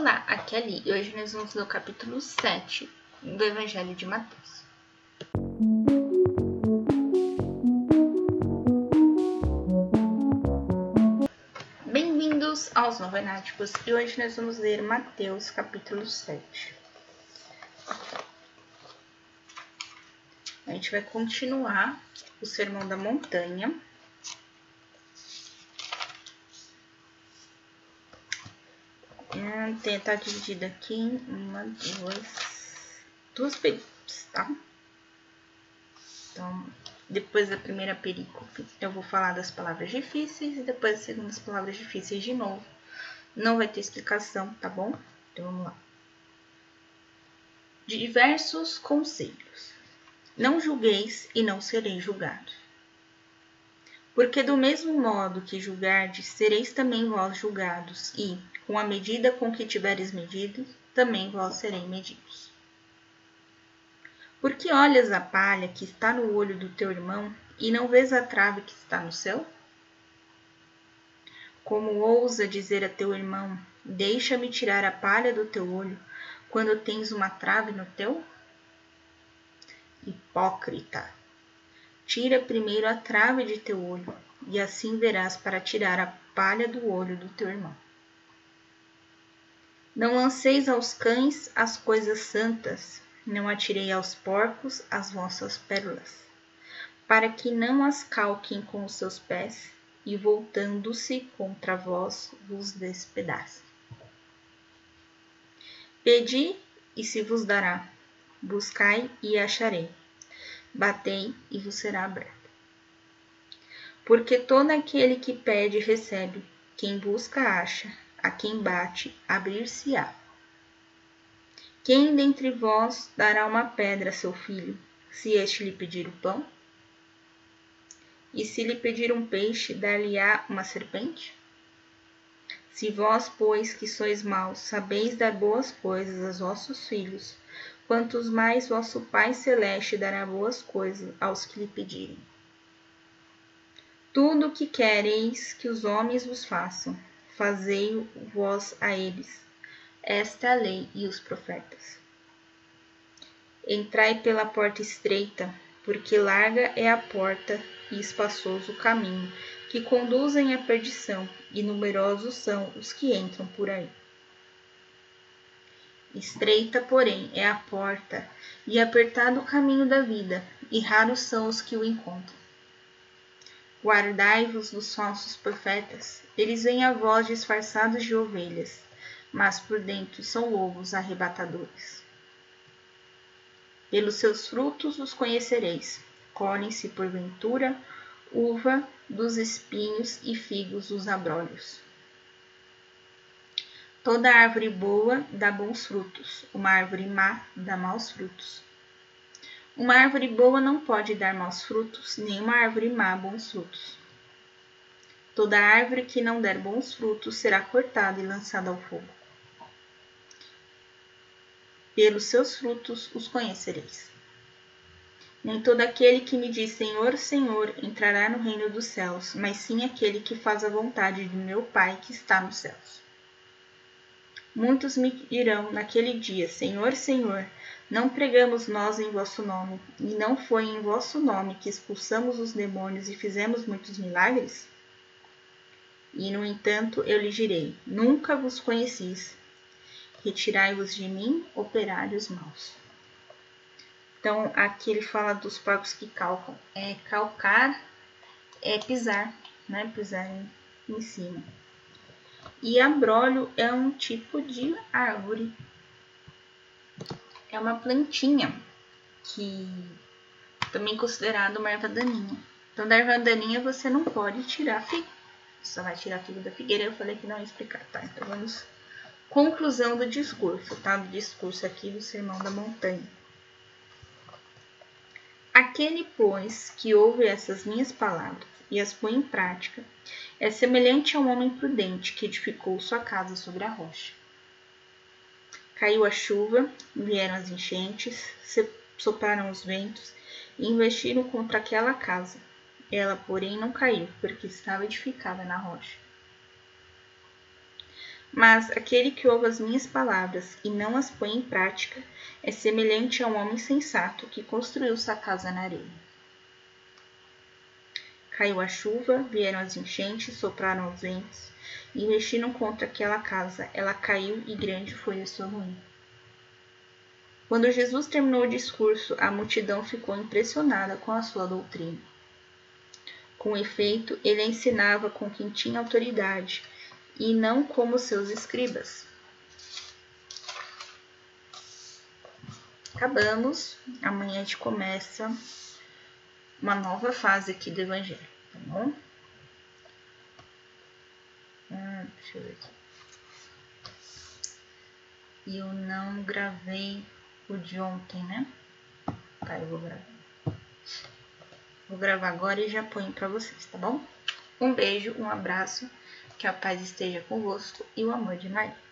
Olá, aqui é a Li e hoje nós vamos ler o capítulo 7 do Evangelho de Mateus. Bem-vindos aos Novenáticos e hoje nós vamos ler Mateus capítulo 7. A gente vai continuar o Sermão da Montanha tem, tá dividido aqui em uma, duas, duas perícopes, tá? Então, depois da primeira perícope, eu vou falar das palavras difíceis e depois das segundas palavras difíceis de novo. Não vai ter explicação, tá bom? Então, vamos lá. Diversos conselhos. Não julgueis e não sereis julgados. Porque do mesmo modo que julgardes, sereis também vós julgados, e, com a medida com que tiveres medido, também vós sereis medidos. Por que olhas a palha que está no olho do teu irmão e não vês a trave que está no céu? Como ousa dizer a teu irmão: Deixa-me tirar a palha do teu olho, quando tens uma trave no teu? Hipócrita! Tira primeiro a trave de teu olho, e assim verás para tirar a palha do olho do teu irmão. Não lanceis aos cães as coisas santas, não atirei aos porcos as vossas pérolas, para que não as calquem com os seus pés e voltando-se contra vós vos despedacem. Pedi e se vos dará, buscai e acharei batei e vos será aberto. Porque todo aquele que pede recebe, quem busca acha, a quem bate abrir-se-á. Quem dentre vós dará uma pedra a seu filho, se este lhe pedir o pão? E se lhe pedir um peixe, dar-lhe-á uma serpente? Se vós, pois, que sois maus, sabeis dar boas coisas aos vossos filhos, quantos mais vosso Pai Celeste dará boas coisas aos que lhe pedirem. Tudo o que quereis que os homens vos façam, fazei-o vós a eles. Esta é a lei e os profetas. Entrai pela porta estreita, porque larga é a porta e espaçoso o caminho que conduzem à perdição, e numerosos são os que entram por aí. Estreita, porém, é a porta, e apertado o caminho da vida, e raros são os que o encontram. Guardai-vos dos falsos profetas, eles vêm a vós disfarçados de ovelhas, mas por dentro são lobos arrebatadores. Pelos seus frutos os conhecereis. Colhem-se, porventura, uva dos espinhos e figos dos abrolhos. Toda árvore boa dá bons frutos, uma árvore má dá maus frutos. Uma árvore boa não pode dar maus frutos, nem uma árvore má bons frutos. Toda árvore que não der bons frutos será cortada e lançada ao fogo. Pelos seus frutos os conhecereis. Nem todo aquele que me diz Senhor, Senhor entrará no reino dos céus, mas sim aquele que faz a vontade do meu Pai que está nos céus. Muitos me dirão naquele dia: Senhor, Senhor, não pregamos nós em vosso nome, e não foi em vosso nome que expulsamos os demônios e fizemos muitos milagres? E, no entanto, eu lhe direi: Nunca vos conhecis. Retirai-vos de mim, operários maus. Então, aqui ele fala dos porcos que calcam. É calcar, é pisar, né? Pisar em, em cima. E abrolho é um tipo de árvore. É uma plantinha que também é considerada uma erva daninha. Então, da erva daninha você não pode tirar figo. Só vai tirar figo da figueira. Eu falei que não ia explicar, tá? Então, vamos. Conclusão do discurso, tá? Do discurso aqui do Sermão da Montanha. Aquele, pois, que ouve essas minhas palavras e as põe em prática, é semelhante a um homem prudente que edificou sua casa sobre a rocha. Caiu a chuva, vieram as enchentes, sopraram os ventos e investiram contra aquela casa. Ela, porém, não caiu, porque estava edificada na rocha. Mas aquele que ouve as minhas palavras e não as põe em prática é semelhante a um homem sensato que construiu sua casa na areia. Caiu a chuva, vieram as enchentes, sopraram os ventos e mexiram contra aquela casa. Ela caiu e grande foi a sua ruína. Quando Jesus terminou o discurso, a multidão ficou impressionada com a sua doutrina. Com efeito, ele ensinava com quem tinha autoridade e não como seus escribas. Acabamos. Amanhã a gente começa uma nova fase aqui do Evangelho, tá bom? Hum, deixa eu ver aqui. E eu não gravei o de ontem, né? Tá, eu vou gravar. Vou gravar agora e já ponho para vocês, tá bom? Um beijo, um abraço que a paz esteja convosco e o amor de Maria.